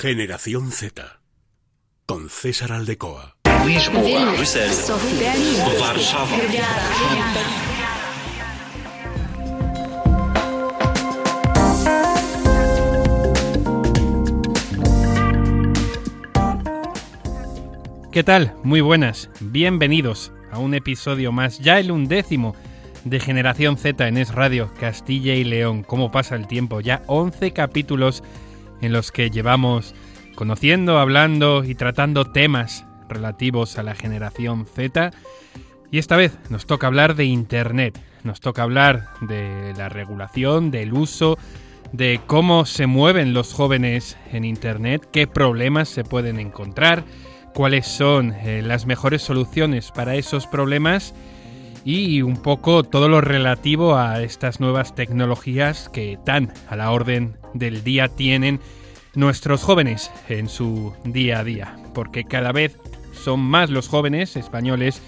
Generación Z. Con César Aldecoa. ¿Qué tal? Muy buenas. Bienvenidos a un episodio más, ya el undécimo de Generación Z en Es Radio, Castilla y León. ¿Cómo pasa el tiempo? Ya 11 capítulos en los que llevamos conociendo, hablando y tratando temas relativos a la generación Z. Y esta vez nos toca hablar de Internet, nos toca hablar de la regulación, del uso, de cómo se mueven los jóvenes en Internet, qué problemas se pueden encontrar, cuáles son eh, las mejores soluciones para esos problemas y un poco todo lo relativo a estas nuevas tecnologías que tan a la orden del día tienen nuestros jóvenes en su día a día, porque cada vez son más los jóvenes españoles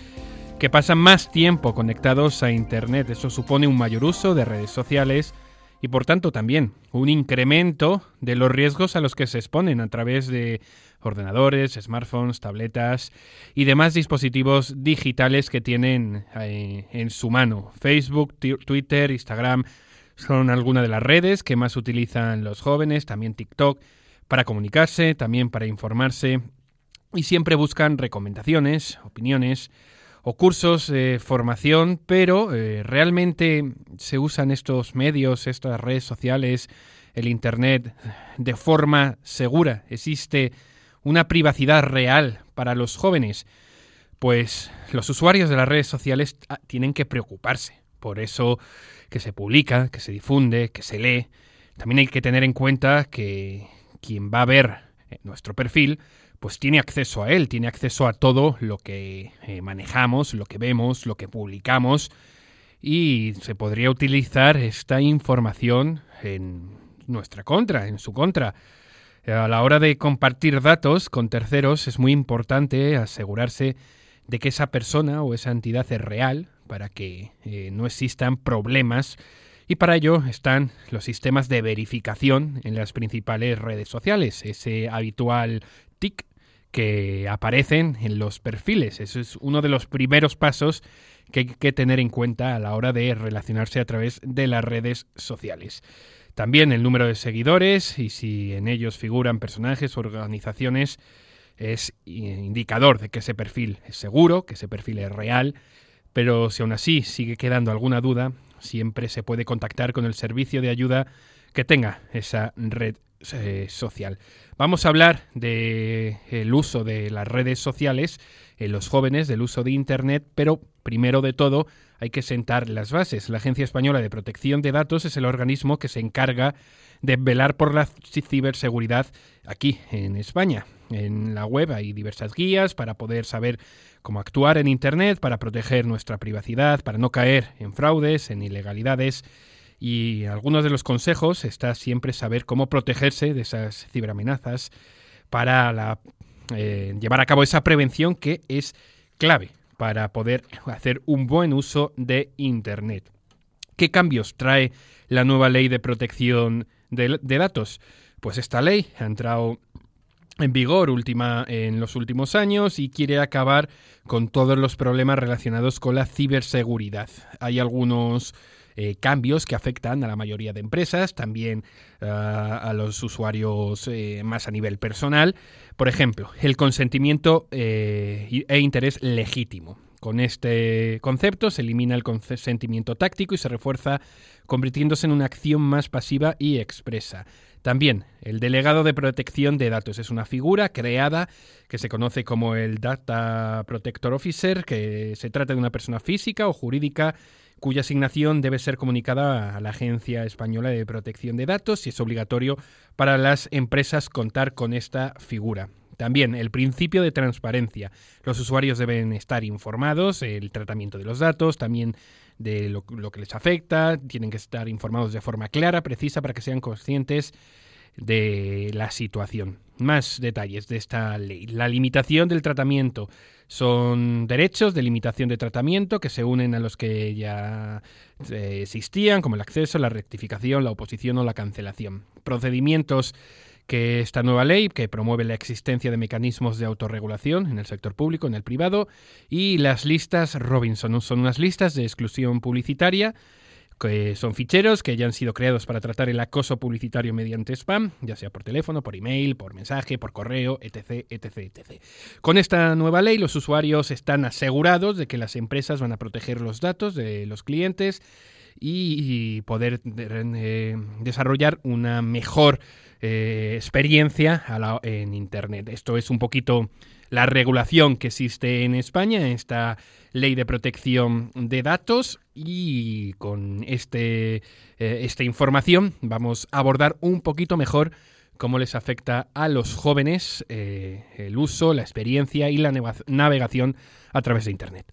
que pasan más tiempo conectados a Internet. Eso supone un mayor uso de redes sociales y por tanto también un incremento de los riesgos a los que se exponen a través de ordenadores, smartphones, tabletas y demás dispositivos digitales que tienen eh, en su mano. Facebook, Twitter, Instagram son algunas de las redes que más utilizan los jóvenes, también TikTok, para comunicarse, también para informarse y siempre buscan recomendaciones, opiniones o cursos de formación, pero eh, realmente se usan estos medios, estas redes sociales, el Internet de forma segura. Existe una privacidad real para los jóvenes, pues los usuarios de las redes sociales ah, tienen que preocuparse por eso que se publica, que se difunde, que se lee. También hay que tener en cuenta que quien va a ver eh, nuestro perfil, pues tiene acceso a él, tiene acceso a todo lo que eh, manejamos, lo que vemos, lo que publicamos y se podría utilizar esta información en nuestra contra, en su contra. A la hora de compartir datos con terceros es muy importante asegurarse de que esa persona o esa entidad es real para que eh, no existan problemas y para ello están los sistemas de verificación en las principales redes sociales, ese habitual TIC que aparecen en los perfiles. Eso es uno de los primeros pasos que hay que tener en cuenta a la hora de relacionarse a través de las redes sociales. También el número de seguidores y si en ellos figuran personajes o organizaciones es indicador de que ese perfil es seguro, que ese perfil es real, pero si aún así sigue quedando alguna duda, siempre se puede contactar con el servicio de ayuda que tenga esa red eh, social. Vamos a hablar del uso de las redes sociales en los jóvenes, del uso de Internet, pero primero de todo hay que sentar las bases. La Agencia Española de Protección de Datos es el organismo que se encarga de velar por la ciberseguridad aquí en España. En la web hay diversas guías para poder saber cómo actuar en Internet, para proteger nuestra privacidad, para no caer en fraudes, en ilegalidades y algunos de los consejos está siempre saber cómo protegerse de esas ciberamenazas para eh, llevar a cabo esa prevención que es clave para poder hacer un buen uso de Internet. ¿Qué cambios trae la nueva ley de protección de, de datos? Pues esta ley ha entrado en vigor última en los últimos años y quiere acabar con todos los problemas relacionados con la ciberseguridad. Hay algunos eh, cambios que afectan a la mayoría de empresas, también ah, a los usuarios eh, más a nivel personal. Por ejemplo, el consentimiento eh, e interés legítimo. Con este concepto se elimina el consentimiento táctico y se refuerza convirtiéndose en una acción más pasiva y expresa. También el delegado de protección de datos es una figura creada que se conoce como el Data Protector Officer, que se trata de una persona física o jurídica cuya asignación debe ser comunicada a la Agencia Española de Protección de Datos y es obligatorio para las empresas contar con esta figura. También el principio de transparencia. Los usuarios deben estar informados del tratamiento de los datos, también de lo, que les afecta, tienen que estar informados de forma clara, precisa, para que sean conscientes de la situación. Más detalles de esta ley. La limitación del tratamiento. Son derechos de limitación de tratamiento que se unen a los que ya eh, existían, como el acceso, la rectificación, la oposición o la cancelación. Procedimientos que esta nueva ley, que promueve la existencia de mecanismos de autorregulación en el sector público, en el privado, y las listas Robinson, son unas listas de exclusión publicitaria que son ficheros que ya han sido creados para tratar el acoso publicitario mediante spam, ya sea por teléfono, por email, por mensaje, por correo, etc, etc, etc. Con esta nueva ley, los usuarios están asegurados de que las empresas van a proteger los datos de los clientes y poder eh, desarrollar una mejor eh, experiencia en Internet. Esto es un poquito la regulación que existe en España, esta ley de protección de datos y con este, eh, esta información vamos a abordar un poquito mejor cómo les afecta a los jóvenes eh, el uso, la experiencia y la navegación a través de Internet.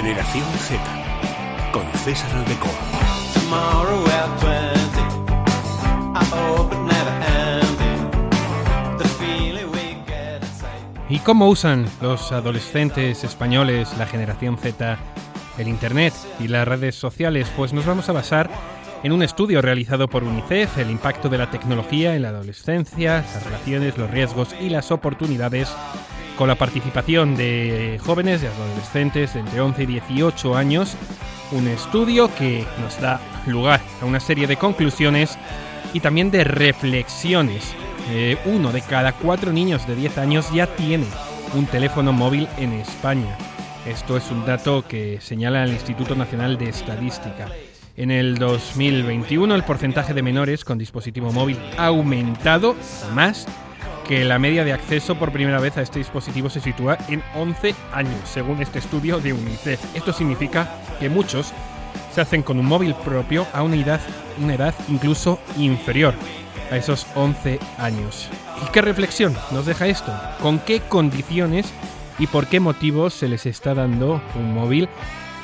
Generación Z con César Aldecoa. ¿Y cómo usan los adolescentes españoles, la generación Z, el Internet y las redes sociales? Pues nos vamos a basar en un estudio realizado por UNICEF, el impacto de la tecnología en la adolescencia, las relaciones, los riesgos y las oportunidades con la participación de jóvenes, de adolescentes entre 11 y 18 años, un estudio que nos da lugar a una serie de conclusiones y también de reflexiones. Eh, uno de cada cuatro niños de 10 años ya tiene un teléfono móvil en España. Esto es un dato que señala el Instituto Nacional de Estadística. En el 2021 el porcentaje de menores con dispositivo móvil ha aumentado más que la media de acceso por primera vez a este dispositivo se sitúa en 11 años, según este estudio de UNICEF. Esto significa que muchos se hacen con un móvil propio a una edad, una edad incluso inferior a esos 11 años. ¿Y qué reflexión nos deja esto? ¿Con qué condiciones y por qué motivos se les está dando un móvil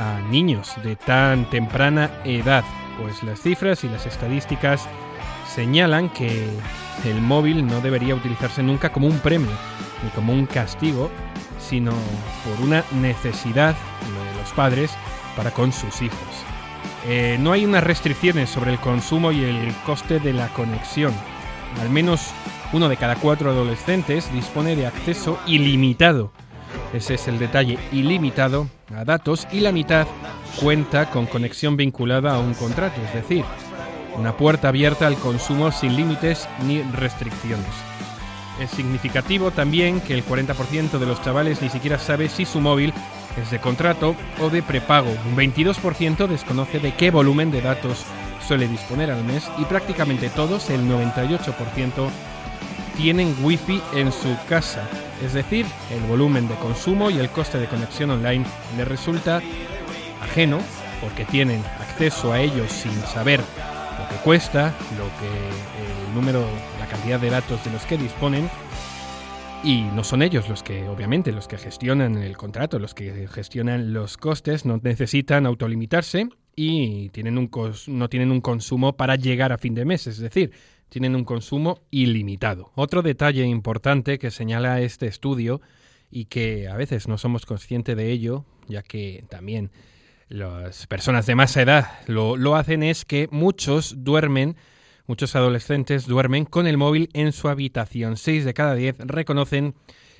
a niños de tan temprana edad? Pues las cifras y las estadísticas señalan que el móvil no debería utilizarse nunca como un premio ni como un castigo, sino por una necesidad de los padres para con sus hijos. Eh, no hay unas restricciones sobre el consumo y el coste de la conexión. Al menos uno de cada cuatro adolescentes dispone de acceso ilimitado. Ese es el detalle, ilimitado a datos y la mitad cuenta con conexión vinculada a un contrato, es decir, una puerta abierta al consumo sin límites ni restricciones. Es significativo también que el 40% de los chavales ni siquiera sabe si su móvil es de contrato o de prepago. Un 22% desconoce de qué volumen de datos suele disponer al mes y prácticamente todos, el 98%, tienen wifi en su casa. Es decir, el volumen de consumo y el coste de conexión online les resulta ajeno porque tienen acceso a ellos sin saber lo que cuesta, lo que el número, la cantidad de datos de los que disponen. Y no son ellos los que, obviamente, los que gestionan el contrato, los que gestionan los costes, no necesitan autolimitarse y tienen un no tienen un consumo para llegar a fin de mes, es decir, tienen un consumo ilimitado. Otro detalle importante que señala este estudio y que a veces no somos conscientes de ello, ya que también las personas de más edad lo, lo hacen es que muchos duermen, muchos adolescentes duermen con el móvil en su habitación. Seis de cada diez reconocen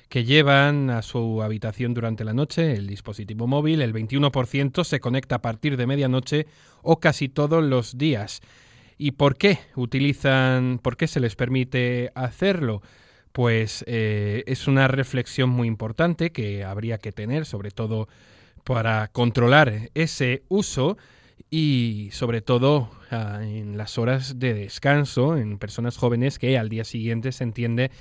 que llevan a su habitación durante la noche el dispositivo móvil, el 21% se conecta a partir de medianoche o casi todos los días. ¿Y por qué utilizan, por qué se les permite hacerlo? Pues eh, es una reflexión muy importante que habría que tener, sobre todo para controlar ese uso y sobre todo ah, en las horas de descanso en personas jóvenes que al día siguiente se entiende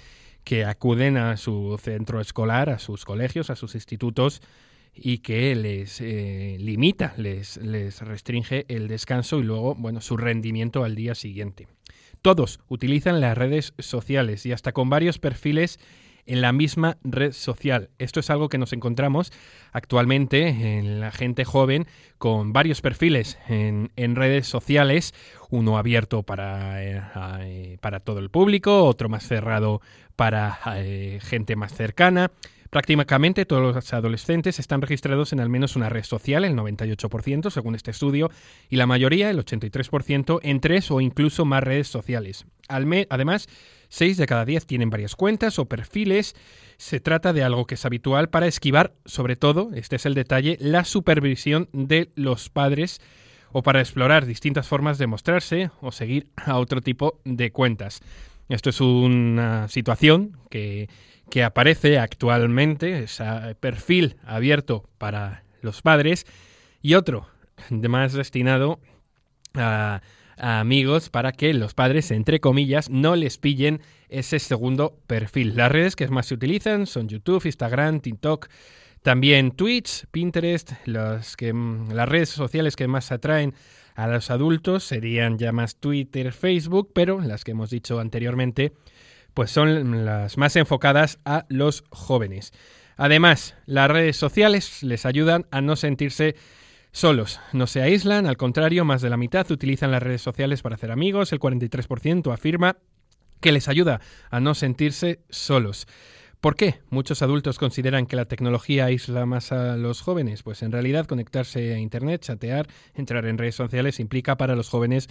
que acuden a su centro escolar, a sus colegios, a sus institutos y que les eh, limita, les, les restringe el descanso y luego, bueno, su rendimiento al día siguiente. Todos utilizan las redes sociales y hasta con varios perfiles en la misma red social. Esto es algo que nos encontramos actualmente en la gente joven con varios perfiles en, redes sociales, uno abierto para, eh, eh, para todo el público, otro más cerrado para eh, gente más cercana. Prácticamente todos los adolescentes están registrados en al menos una red social, el 98% según este estudio, y la mayoría, el 83%, en tres o incluso más redes sociales. Además, 6 de cada 10 tienen varias cuentas o perfiles. Se trata de algo que es habitual para esquivar, sobre todo, este es el detalle, la supervisión de los padres o para explorar distintas formas de mostrarse o seguir a otro tipo de cuentas. Esto es una situación que que aparece actualmente, ese perfil abierto para los padres, y otro más destinado a, amigos para que los padres, entre comillas, no les pillen ese segundo perfil. Las redes que más se utilizan son YouTube, Instagram, TikTok, también Twitch, Pinterest, los que, las redes sociales que más atraen a los adultos serían ya más Twitter, Facebook, pero las que hemos dicho anteriormente pues son las más enfocadas a los jóvenes. Además, las redes sociales les ayudan a no sentirse solos, no se aíslan, al contrario, más de la mitad utilizan las redes sociales para hacer amigos, el 43% afirma que les ayuda a no sentirse solos. ¿Por qué muchos adultos consideran que la tecnología aísla más a los jóvenes? Pues en realidad conectarse a Internet, chatear, entrar en redes sociales implica para los jóvenes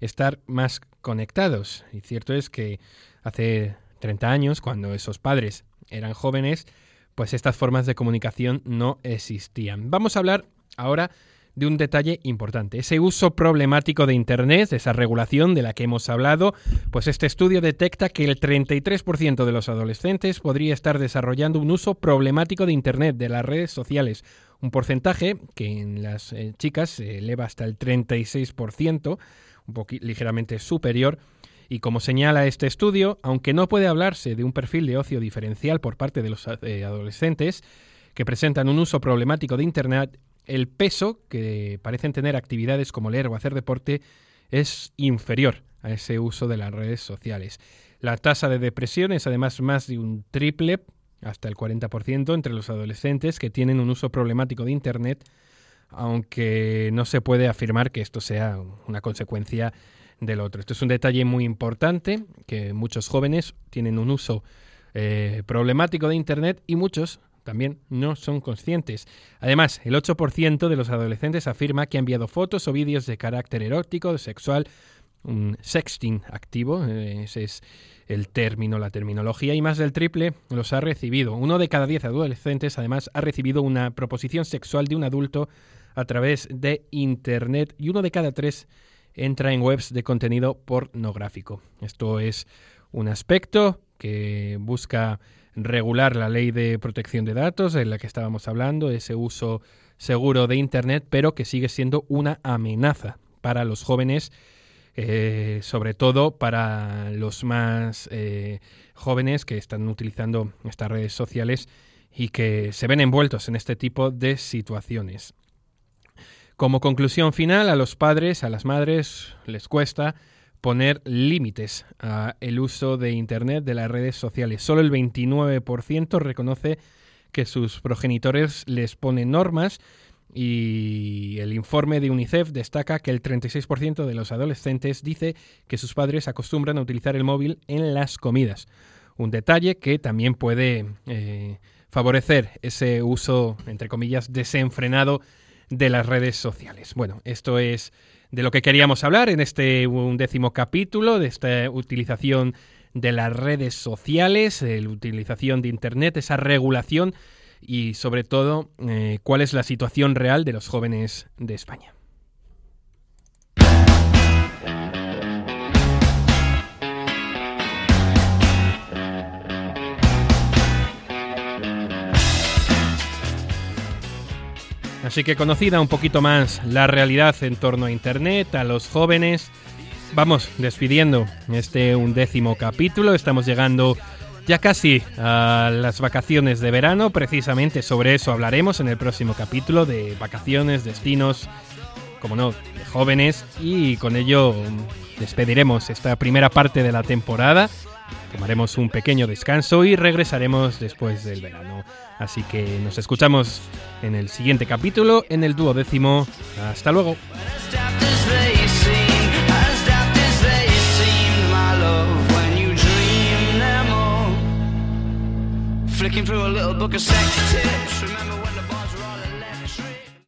estar más conectados. Y cierto es que hace 30 años, cuando esos padres eran jóvenes, pues estas formas de comunicación no existían. Vamos a hablar ahora de un detalle importante, ese uso problemático de Internet, esa regulación de la que hemos hablado, pues este estudio detecta que el 33% de los adolescentes podría estar desarrollando un uso problemático de Internet, de las redes sociales, un porcentaje que en las eh, chicas se eleva hasta el 36%, un ligeramente superior, y como señala este estudio, aunque no puede hablarse de un perfil de ocio diferencial por parte de los eh, adolescentes que presentan un uso problemático de Internet, el peso que parecen tener actividades como leer o hacer deporte es inferior a ese uso de las redes sociales. La tasa de depresión es además más de un triple, hasta el 40% entre los adolescentes que tienen un uso problemático de Internet, aunque no se puede afirmar que esto sea una consecuencia del otro. Esto es un detalle muy importante, que muchos jóvenes tienen un uso eh, problemático de Internet y muchos también no son conscientes. Además, el 8% de los adolescentes afirma que ha enviado fotos o vídeos de carácter erótico, sexual, un sexting activo, eh, ese es el término, la terminología, y más del triple los ha recibido. Uno de cada diez adolescentes, además, ha recibido una proposición sexual de un adulto a través de Internet y uno de cada tres entra en webs de contenido pornográfico. Esto es un aspecto que busca regular la ley de protección de datos en la que estábamos hablando, ese uso seguro de Internet, pero que sigue siendo una amenaza para los jóvenes, eh, sobre todo para los más eh, jóvenes que están utilizando estas redes sociales y que se ven envueltos en este tipo de situaciones. Como conclusión final, a los padres, a las madres, les cuesta poner límites al uso de Internet, de las redes sociales. Solo el 29% reconoce que sus progenitores les ponen normas y el informe de UNICEF destaca que el 36% de los adolescentes dice que sus padres acostumbran a utilizar el móvil en las comidas. Un detalle que también puede eh, favorecer ese uso, entre comillas, desenfrenado de las redes sociales. Bueno, esto es de lo que queríamos hablar en este undécimo capítulo, de esta utilización de las redes sociales, la utilización de Internet, esa regulación y sobre todo eh, cuál es la situación real de los jóvenes de España. Así que conocida un poquito más la realidad en torno a Internet, a los jóvenes, vamos despidiendo este undécimo capítulo. Estamos llegando ya casi a las vacaciones de verano. Precisamente sobre eso hablaremos en el próximo capítulo de vacaciones, destinos, como no, de jóvenes. Y con ello despediremos esta primera parte de la temporada Tomaremos un pequeño descanso y regresaremos después del verano. Así que nos escuchamos en el siguiente capítulo, en el duodécimo. Hasta luego. flicking through a little book of. Remember